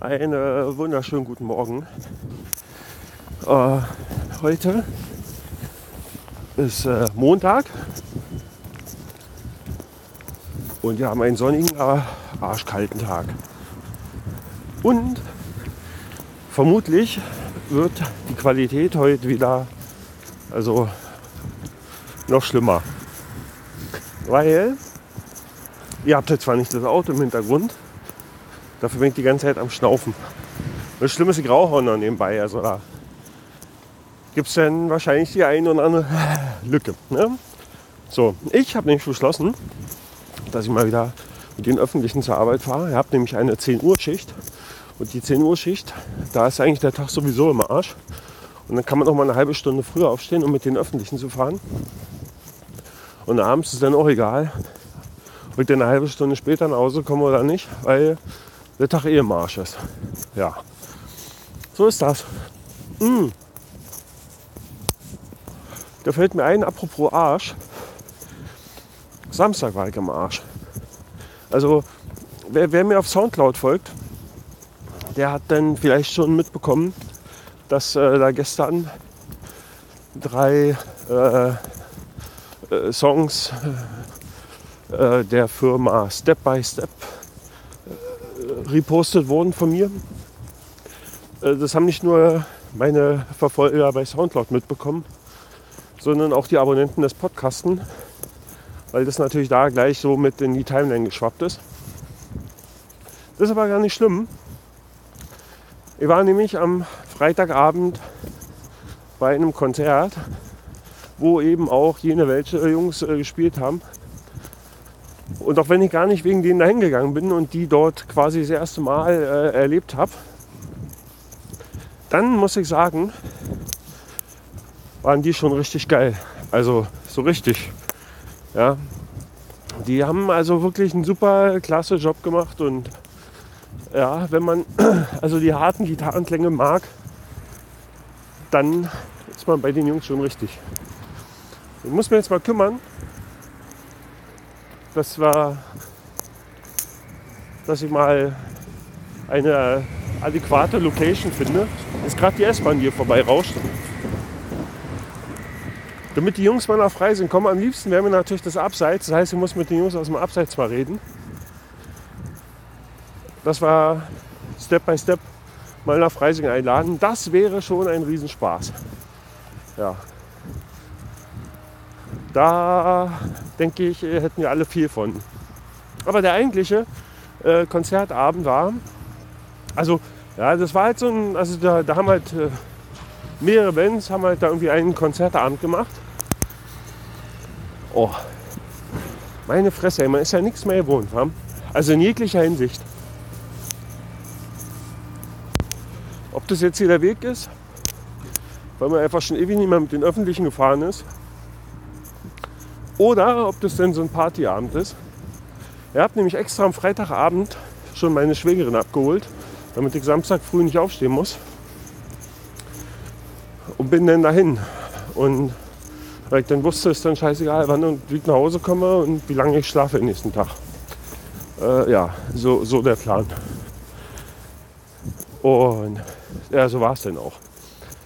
Einen wunderschönen guten Morgen. Äh, heute ist äh, Montag und wir haben einen sonnigen, aber arschkalten Tag. Und vermutlich wird die Qualität heute wieder also noch schlimmer. Weil ihr habt jetzt zwar nicht das Auto im Hintergrund, dafür bin ich die ganze Zeit am Schnaufen. Das Schlimme ist, rauche noch nebenbei. Also da gibt es dann wahrscheinlich die eine oder andere Lücke. Ne? So, ich habe nämlich beschlossen, dass ich mal wieder mit den Öffentlichen zur Arbeit fahre. Ich habe nämlich eine 10 Uhr Schicht. Und die 10 Uhr Schicht, da ist eigentlich der Tag sowieso im Arsch. Und dann kann man auch mal eine halbe Stunde früher aufstehen, um mit den Öffentlichen zu fahren. Und abends ist dann auch egal, ob ich eine halbe Stunde später nach Hause komme oder nicht, weil der Tag eh im Arsch ist. Ja, so ist das. Mm. Da fällt mir ein, apropos Arsch. Samstag war ich im Arsch. Also, wer, wer mir auf Soundcloud folgt, der hat dann vielleicht schon mitbekommen, dass äh, da gestern drei äh, äh, Songs äh, der Firma Step by Step repostet wurden von mir. Äh, das haben nicht nur meine Verfolger bei Soundcloud mitbekommen, sondern auch die Abonnenten des Podcasten, weil das natürlich da gleich so mit in die Timeline geschwappt ist. Das ist aber gar nicht schlimm. Ich war nämlich am Freitagabend bei einem Konzert, wo eben auch jene welche Jungs äh, gespielt haben. Und auch wenn ich gar nicht wegen denen dahin gegangen bin und die dort quasi das erste Mal äh, erlebt habe, dann muss ich sagen, waren die schon richtig geil. Also so richtig. Ja. Die haben also wirklich einen super klasse Job gemacht und ja, wenn man also die harten Gitarrenklänge mag, dann ist man bei den Jungs schon richtig. Ich muss mir jetzt mal kümmern, dass wir, dass ich mal eine adäquate Location finde. Ist gerade die S-Bahn hier vorbei rauscht. Damit die Jungs mal nach frei sind, kommen am liebsten wäre mir natürlich das Abseits. Das heißt, ich muss mit den Jungs aus dem Abseits mal reden. Das war Step by Step mal nach Freising einladen. Das wäre schon ein Riesenspaß. Ja. Da denke ich, hätten wir alle viel von. Aber der eigentliche äh, Konzertabend war, also ja, das war halt so ein, also da, da haben halt äh, mehrere Bands haben halt da irgendwie einen Konzertabend gemacht. Oh, meine Fresse, ey, man ist ja nichts mehr gewohnt, also in jeglicher Hinsicht. Ob das jetzt hier der Weg ist, weil man einfach schon ewig nicht mehr mit den Öffentlichen gefahren ist, oder ob das denn so ein Partyabend ist. Ihr habt nämlich extra am Freitagabend schon meine Schwägerin abgeholt, damit ich Samstag früh nicht aufstehen muss. Und bin dann dahin. Und weil ich dann wusste, ist dann scheißegal, wann und wie ich nach Hause komme und wie lange ich schlafe den nächsten Tag. Äh, ja, so, so der Plan. Und ja, so war es dann auch.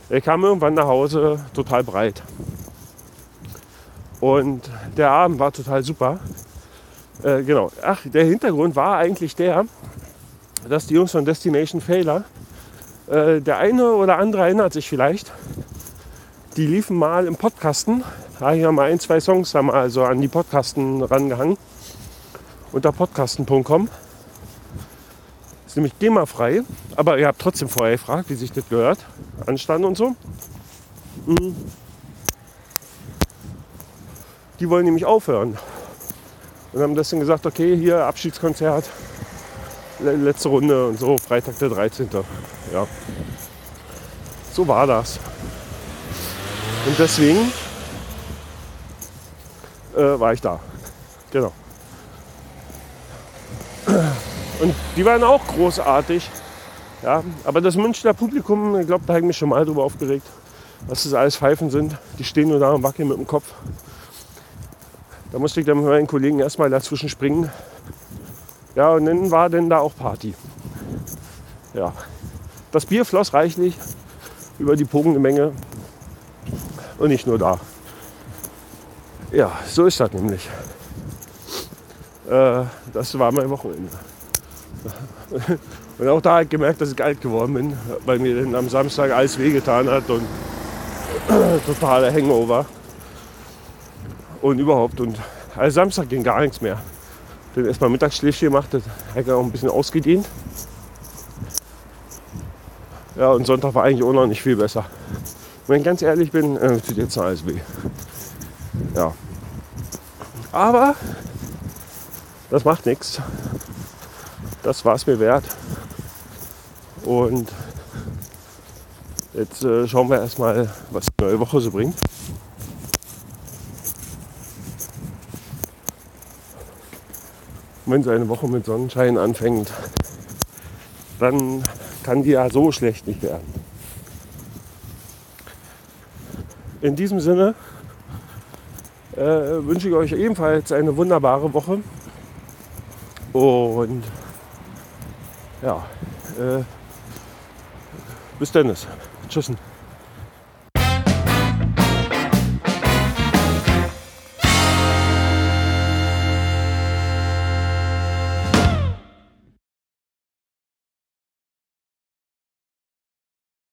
Er kam irgendwann nach Hause total breit. Und der Abend war total super. Äh, genau. Ach, der Hintergrund war eigentlich der, dass die Jungs von Destination Failure, äh, der eine oder andere erinnert sich vielleicht, die liefen mal im Podcasten. Da habe ich mal ein, zwei Songs haben also an die Podcasten rangehangen. Unter podcasten.com ist nämlich GEMA-frei, aber ihr habt trotzdem vorher gefragt, wie sich das gehört. Anstand und so. Mhm. Die wollen nämlich aufhören. Und haben deswegen gesagt, okay, hier Abschiedskonzert, letzte Runde und so, Freitag der 13. Ja. So war das. Und deswegen äh, war ich da. Genau. Und die waren auch großartig. Ja, aber das Münchner Publikum, ich glaube, da habe ich mich schon mal drüber aufgeregt, was das alles Pfeifen sind. Die stehen nur da und wackeln mit dem Kopf. Da musste ich dann mit meinen Kollegen erstmal dazwischen springen. Ja, und dann war denn da auch Party. ja, das Bier floss reichlich über die pogende Menge und nicht nur da. Ja, so ist das nämlich. Äh, das war mein Wochenende. Und auch da habe ich gemerkt, dass ich alt geworden bin, weil mir dann am Samstag alles wehgetan hat und totaler Hangover. Und überhaupt. Und also Samstag ging gar nichts mehr. Dann erstmal Mittagsschläfchen gemacht, das ich auch ein bisschen ausgedehnt. Ja, und Sonntag war eigentlich auch noch nicht viel besser. Wenn ich ganz ehrlich bin, äh, tut jetzt alles weh. Ja. Aber das macht nichts. Das war es mir wert. Und jetzt äh, schauen wir erstmal, was die neue Woche so bringt. Wenn so eine Woche mit Sonnenschein anfängt, dann kann die ja so schlecht nicht werden. In diesem Sinne äh, wünsche ich euch ebenfalls eine wunderbare Woche. Und ja, äh, bis dann. Tschüss.